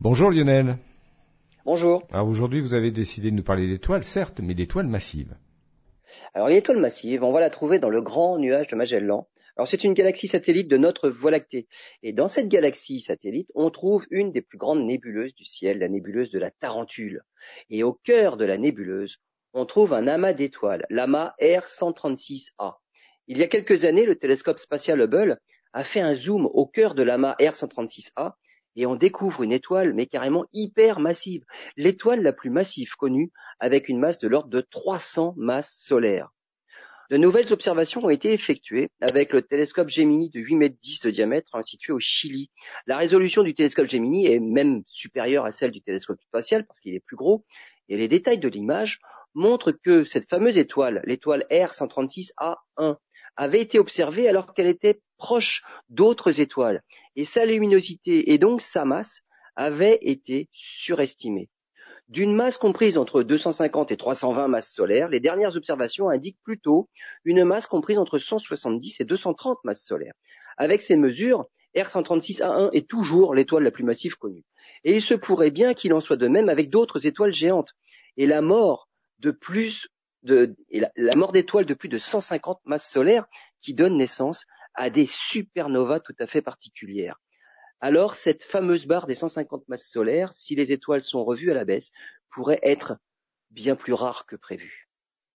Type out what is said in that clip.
Bonjour Lionel. Bonjour. Alors aujourd'hui, vous avez décidé de nous parler d'étoiles, certes, mais d'étoiles massives. Alors une étoile massive, on va la trouver dans le grand nuage de Magellan. Alors c'est une galaxie satellite de notre Voie lactée. Et dans cette galaxie satellite, on trouve une des plus grandes nébuleuses du ciel, la nébuleuse de la Tarentule. Et au cœur de la nébuleuse, on trouve un amas d'étoiles, l'amas R136A. Il y a quelques années, le télescope spatial Hubble a fait un zoom au cœur de l'amas R136A et on découvre une étoile, mais carrément hyper massive, l'étoile la plus massive connue, avec une masse de l'ordre de 300 masses solaires. De nouvelles observations ont été effectuées avec le télescope Gemini de 8 mètres 10 de diamètre situé au Chili. La résolution du télescope Gemini est même supérieure à celle du télescope spatial parce qu'il est plus gros et les détails de l'image montrent que cette fameuse étoile, l'étoile R136A1, avait été observée alors qu'elle était proche d'autres étoiles et sa luminosité et donc sa masse avaient été surestimées. D'une masse comprise entre 250 et 320 masses solaires, les dernières observations indiquent plutôt une masse comprise entre 170 et 230 masses solaires. Avec ces mesures, R136A1 est toujours l'étoile la plus massive connue. Et il se pourrait bien qu'il en soit de même avec d'autres étoiles géantes. Et la mort de plus de, la mort d'étoiles de plus de 150 masses solaires qui donnent naissance à des supernovas tout à fait particulières. Alors cette fameuse barre des 150 masses solaires, si les étoiles sont revues à la baisse, pourrait être bien plus rare que prévu.